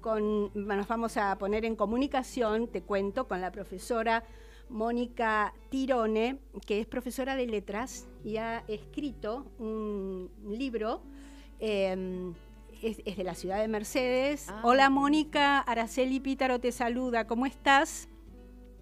con, nos vamos a poner en comunicación, te cuento, con la profesora Mónica Tirone, que es profesora de letras y ha escrito un libro. Em, es, de la ciudad de Mercedes. Ah. Hola Mónica, Araceli Pítaro te saluda, ¿cómo estás?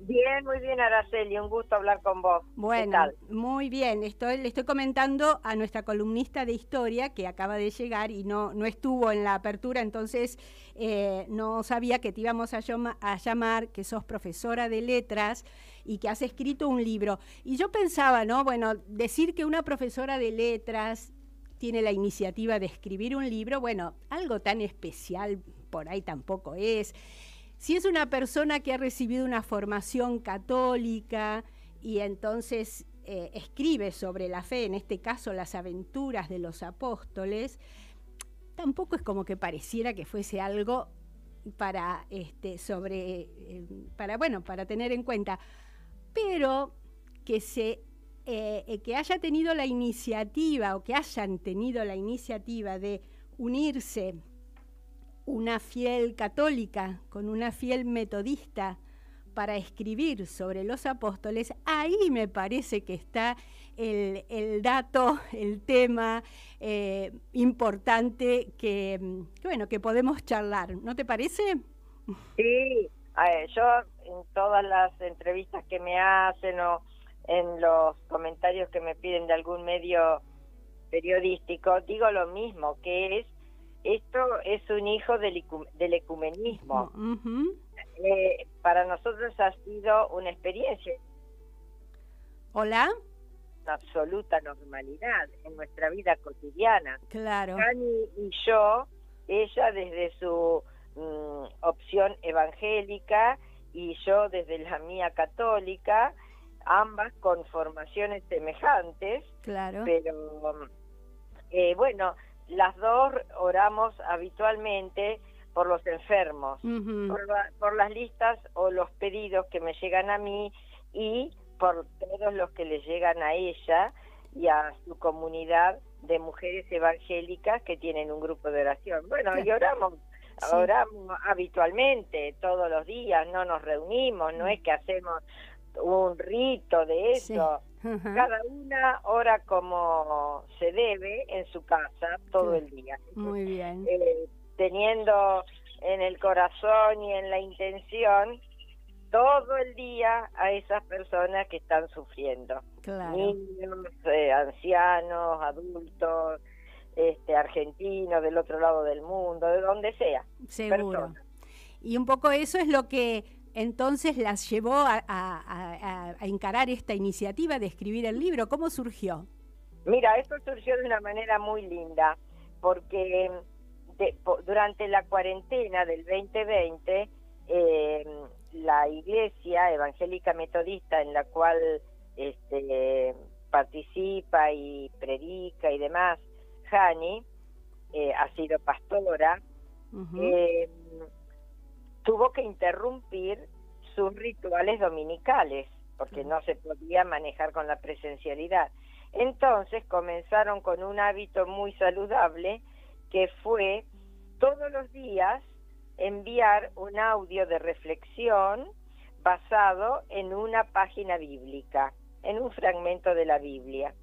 Bien, muy bien, Araceli, un gusto hablar con vos. Bueno, muy bien. Estoy, le estoy comentando a nuestra columnista de historia que acaba de llegar y no, no estuvo en la apertura, entonces eh, no sabía que te íbamos a, a llamar, que sos profesora de letras y que has escrito un libro. Y yo pensaba, ¿no? Bueno, decir que una profesora de letras tiene la iniciativa de escribir un libro, bueno, algo tan especial por ahí tampoco es. Si es una persona que ha recibido una formación católica y entonces eh, escribe sobre la fe, en este caso las aventuras de los apóstoles, tampoco es como que pareciera que fuese algo para este sobre eh, para bueno para tener en cuenta. Pero que se eh, que haya tenido la iniciativa o que hayan tenido la iniciativa de unirse una fiel católica con una fiel metodista para escribir sobre los apóstoles, ahí me parece que está el, dato, el tema eh, importante que, bueno, que podemos charlar. ¿No te parece? Sí, yo en todas las entrevistas que me hacen o en los comentarios que me piden de algún medio periodístico, digo lo mismo, que es esto es un hijo del, del ecumenismo. Eh, para nosotros ha sido una experiencia. Hola. absoluta normalidad en nuestra vida cotidiana. Claro. Dani y yo, ella desde su mm, opción evangélica y yo desde la mía católica, ambas con formaciones semejantes. Claro. Pero, eh, bueno, las dos oramos habitualmente por los enfermos, por, las listas o los pedidos que me llegan a mí y por todos los que le llegan a ella y a su comunidad de mujeres evangélicas que tienen un grupo de oración. Bueno, y oramos, oramos habitualmente, todos los días, no nos reunimos, no es que hacemos un rito de eso. Cada una ora como se debe en su casa todo el día. Muy bien. Eh, teniendo en el corazón y en la intención todo el día a esas personas que están sufriendo. Niños, eh, ancianos, adultos, este, argentinos, del otro lado del mundo, de donde sea. Seguro. Y un poco eso es lo que entonces las llevó a, encarar esta iniciativa de escribir el libro? ¿Cómo surgió? Mira, esto surgió de una manera muy linda, porque durante la cuarentena del 2020, eh, la iglesia evangélica metodista en la cual este, participa y predica y demás, Jani, eh, ha sido pastora, tuvo que interrumpir sus rituales dominicales porque no se podía manejar con la presencialidad. Entonces comenzaron con un hábito muy saludable que fue todos los días enviar un audio de reflexión basado en una página bíblica, en un fragmento de la Biblia.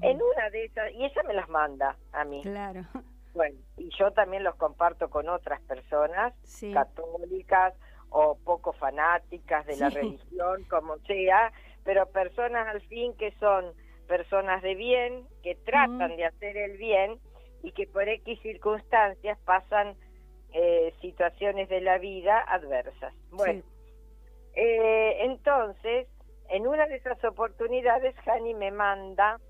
En una de esas, y esa me las manda a mí. Claro. Bueno, y yo también los comparto con otras personas católicas o poco fanáticas de la religión, como sea, pero personas al fin que son personas de bien, que tratan de hacer el bien y que por X circunstancias pasan eh, situaciones de la vida adversas. Bueno, eh, entonces, en una de esas oportunidades, Jani me manda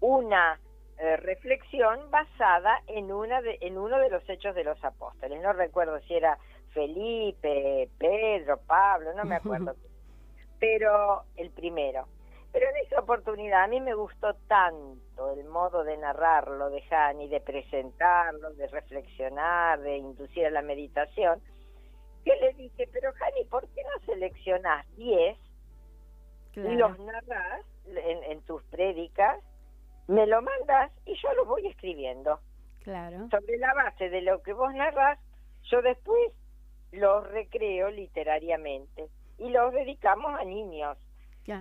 una eh, reflexión basada en una de, en uno de los hechos de los apóstoles. No recuerdo si era Felipe, Pedro, Pablo, no me acuerdo. pero el primero. Pero en esa oportunidad a mí me gustó tanto el modo de narrarlo de Jani, de presentarlo, de reflexionar, de inducir a la meditación, que le dije, pero Jani, ¿por qué no seleccionás 10 y los narras en, en tus prédicas me lo mandas y yo lo voy escribiendo. Claro. Sobre la base de lo que vos narras, yo después los recreo literariamente y los dedicamos a niños.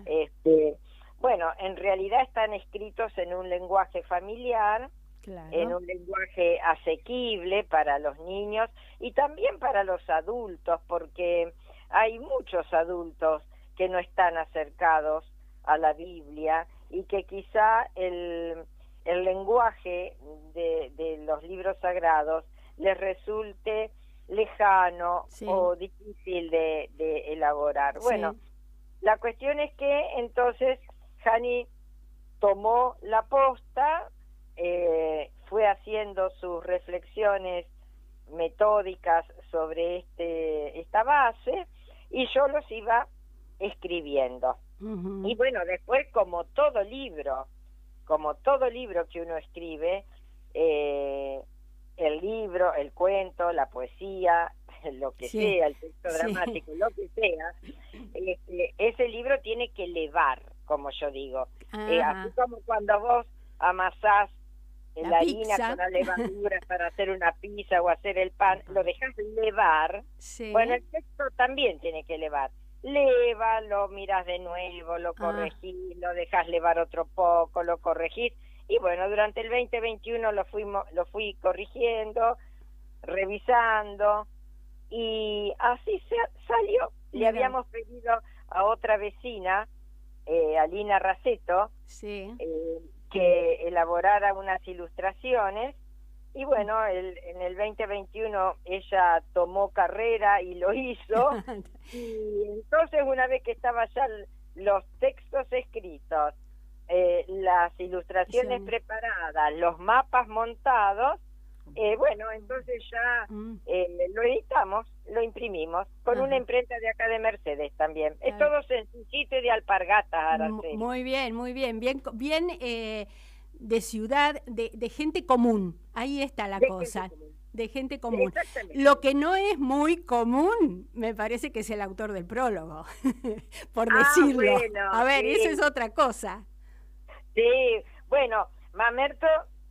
Este, bueno, en realidad están escritos en un lenguaje familiar, en un lenguaje asequible para los niños y también para los adultos, porque hay muchos adultos que no están acercados a la Biblia y que quizá el, el lenguaje de, de los libros sagrados les resulte lejano o difícil de, elaborar. Bueno, la cuestión es que entonces Hani tomó la posta, eh, fue haciendo sus reflexiones metódicas sobre este esta base y yo los iba escribiendo. Y bueno, después como todo libro, como todo libro que uno escribe, eh, el libro, el cuento, la poesía, lo que sea, el texto dramático, lo que sea, este, ese libro tiene que elevar, como yo digo. Eh, así como cuando vos amasás la, harina con la levadura para hacer una pizza o hacer el pan, lo dejas elevar, bueno, el texto también tiene que elevar. Leva, lo miras de nuevo, lo ah. corregís, lo dejas levar otro poco, lo corregís y bueno, durante el 2021 lo, fuimos, lo fui corrigiendo, revisando y así se salió. Le habíamos pedido a otra vecina, eh, Alina Raceto, sí. eh, que elaborara unas ilustraciones y bueno, el, en el 2021 ella tomó carrera y lo hizo. y entonces una vez que estaban ya los textos escritos, eh, las ilustraciones preparadas, los mapas montados, eh, bueno, entonces ya mm. eh, lo editamos, lo imprimimos, con una imprenta de acá de Mercedes también. Es todo sencillito y de alpargatas, Muy bien, muy bien, bien, bien de ciudad, de, de, gente común, ahí está la cosa. de gente común. Lo que no es muy común, me parece que es el autor del prólogo, por ah, decirlo. A ver, eso es otra cosa. Sí, bueno, Mamerto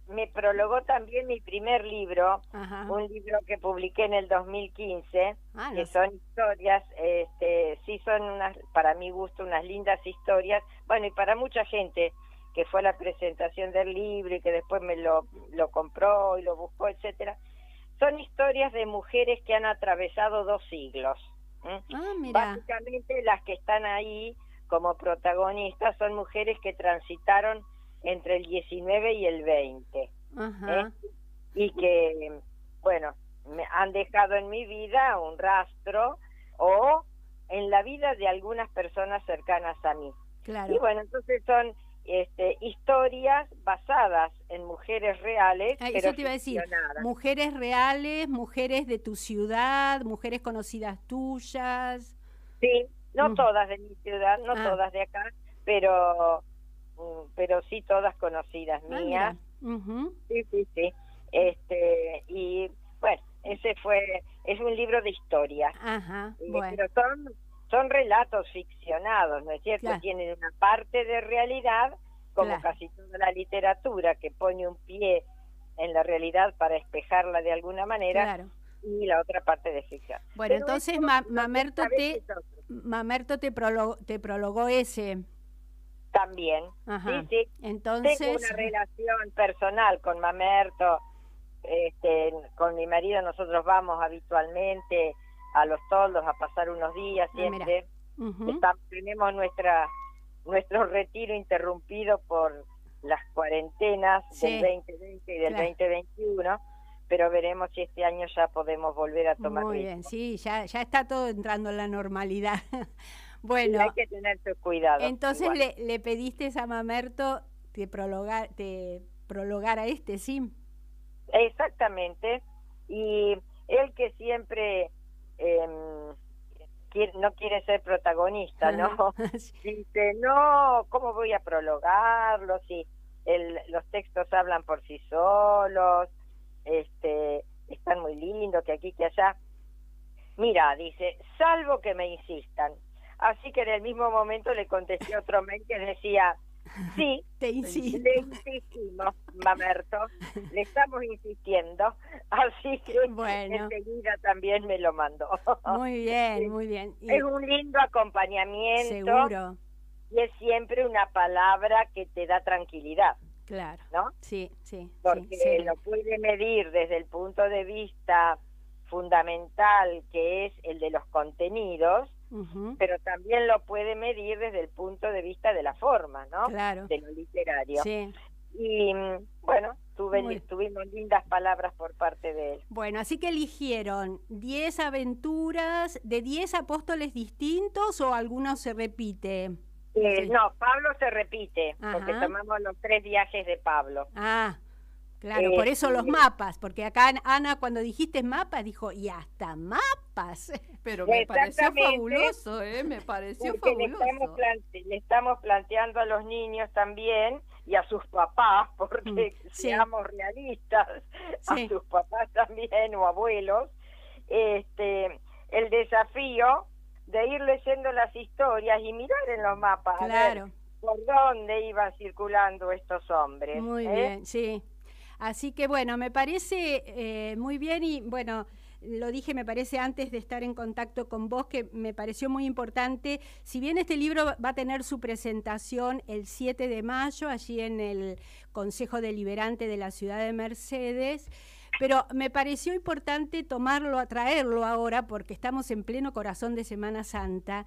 me prologó también mi primer libro, un libro que publiqué en el 2015, ah, que son historias, este, sí son unas, para mi gusto, unas lindas historias, bueno, y para mucha gente que fue la presentación del libro y que después me lo, lo compró y lo buscó, etcétera, son historias de mujeres que han atravesado dos siglos. Ah, Básicamente las que están ahí como protagonistas son mujeres que transitaron entre el 19 y el 20 ¿eh? y que, bueno, me han dejado en mi vida un rastro o en la vida de algunas personas cercanas a mí. Claro. Y bueno, entonces son este, historias basadas en mujeres reales. Ah, eso te iba a decir, mujeres reales, mujeres de tu ciudad, mujeres conocidas tuyas. Sí, no mm. todas de mi ciudad, no ah. todas de acá, pero mm, pero sí todas conocidas ah, mías. Sí, sí, sí. Este, y bueno, ese fue, es un libro de historia. Ajá, Pero son, son relatos ficcionados, ¿no es cierto? Tienen una parte de realidad, como casi toda la literatura, que pone un pie en la realidad para espejarla de alguna manera. Claro y la otra parte de ficción. Bueno, entonces Mamerto te, Mamerto te, prologó, te prologó ese. También, sí, sí. Entonces... Tengo una relación personal con Mamerto, este, con mi marido nosotros vamos habitualmente a los toldos a pasar unos días ah, siempre. tenemos nuestra nuestro retiro interrumpido por las cuarentenas del 2020 y del 2021 pero veremos si este año ya podemos volver a tomar. Muy bien, sí, ya, ya está todo entrando en la normalidad. bueno, hay que tener cuidado. Entonces le, le, pediste a Mamerto te prologar, te prologara este, ¿sí? Exactamente. Y él que siempre eh, no quiere ser protagonista, ¿no? Dice, no, ¿cómo voy a prologarlo si el, los textos hablan por sí solos? este, están muy lindos, que aquí, que allá. Mira, dice, salvo que me insistan. Así que en el mismo momento le contesté otro mail que decía, Sí, Te insisto. le insistimos, Mamerto, le estamos insistiendo, así que bueno. enseguida también me lo mandó. Muy bien, muy bien. Y es un lindo acompañamiento. Seguro. Y es siempre una palabra que te da tranquilidad. Claro. ¿No? Sí, sí. Porque lo puede medir desde el punto de vista fundamental, que es el de los contenidos, pero también lo puede medir desde el punto de vista de la forma, ¿no? Claro. De lo literario. Sí. Y bueno, tuve, tuvimos lindas palabras por parte de él. Bueno, así que eligieron 10 aventuras de 10 apóstoles distintos o algunos se repite. Eh, no, Pablo se repite, porque tomamos los tres viajes de Pablo. Ah, Claro, por eso los mapas, porque acá Ana cuando dijiste mapas dijo, y hasta mapas. Pero me pareció fabuloso, ¿eh? Me pareció fabuloso. Le estamos, planteando a los niños también y a sus papás, porque mm, seamos realistas, a sus papás también o abuelos, este, el desafío de ir leyendo las historias y mirar en los mapas claro. por dónde iban circulando estos hombres. Muy ¿eh? bien, sí. Así que bueno, me parece eh, muy bien y bueno, lo dije, me parece antes de estar en contacto con vos, que me pareció muy importante. Si bien este libro va a tener su presentación el 7 de mayo, allí en el Consejo Deliberante de la Ciudad de Mercedes, pero me pareció importante tomarlo, traerlo ahora, porque estamos en pleno corazón de Semana Santa.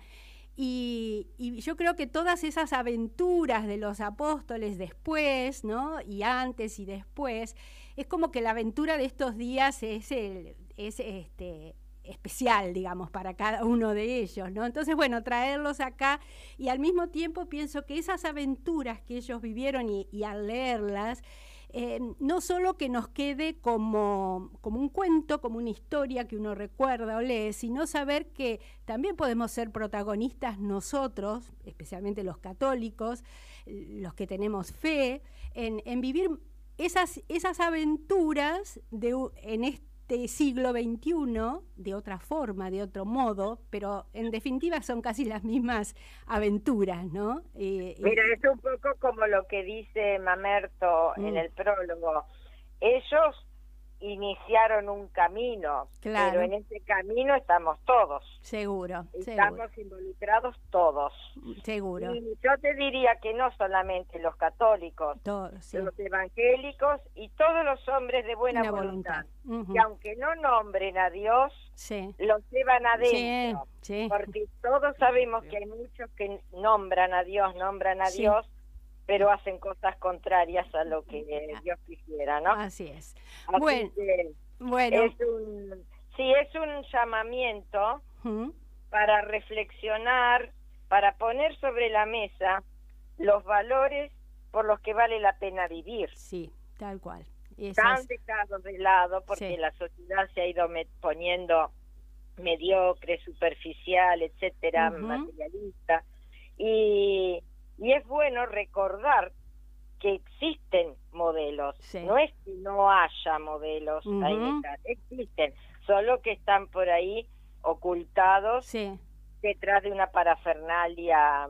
Y, yo creo que todas esas aventuras de los apóstoles después, ¿no? Y antes y después, es como que la aventura de estos días es, el, es este, especial, digamos, para cada uno de ellos, ¿no? Entonces, bueno, traerlos acá y al mismo tiempo pienso que esas aventuras que ellos vivieron y al leerlas, eh, no solo que nos quede como, como un cuento, como una historia que uno recuerda o lee, sino saber que también podemos ser protagonistas nosotros, especialmente los católicos, los que tenemos fe, en, en vivir esas, esas aventuras de, en este este siglo XXI de otra forma, de otro modo, pero en definitiva son casi las mismas aventuras, ¿no? Eh, Mira, es un poco como lo que dice Mamerto en mm. el prólogo. Ellos iniciaron un camino, pero en ese camino estamos todos. Seguro. Estamos involucrados todos. Seguro. Y yo te diría que no solamente los católicos, todos, los evangélicos y todos los hombres de buena voluntad, que aunque no nombren a Dios, los llevan adentro. Porque todos sabemos que hay muchos que nombran a Dios, nombran a Dios, pero hacen cosas contrarias a lo que Dios quisiera, ¿no? Así es. bueno, bueno. Es un, sí, es un llamamiento para reflexionar, para poner sobre la mesa los valores por los que vale la pena vivir. Sí, tal cual. Están dejados de lado porque la sociedad se ha ido poniendo mediocre, superficial, etcétera, materialista. Y y es bueno recordar que existen modelos, no es que no haya modelos, existen, solo que están por ahí ocultados detrás de una parafernalia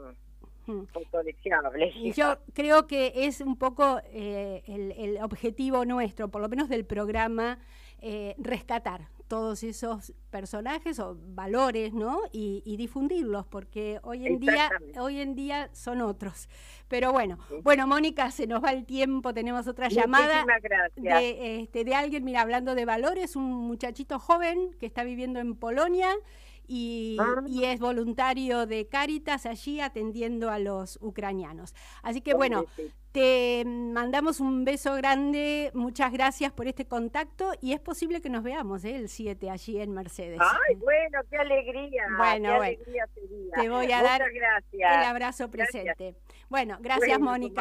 deseable. Y yo creo que es un poco eh, el, objetivo nuestro, por lo menos del programa, eh, rescatar todos esos personajes o valores, ¿no? Y, difundirlos, porque hoy en día, hoy en día son otros. Pero bueno, bueno, Mónica, se nos va el tiempo, tenemos otra llamada de, este, de alguien, mira, hablando de valores, un muchachito joven que está viviendo en Polonia y, ah. y, es voluntario de Cáritas allí atendiendo a los ucranianos. Así que bueno, te mandamos un beso grande, muchas gracias por este contacto y es posible que nos veamos ¿eh? el 7 allí en Mercedes. Ay, bueno, qué alegría. Bueno, qué bueno. Alegría te voy a dar el abrazo presente. Bueno, gracias Mónica.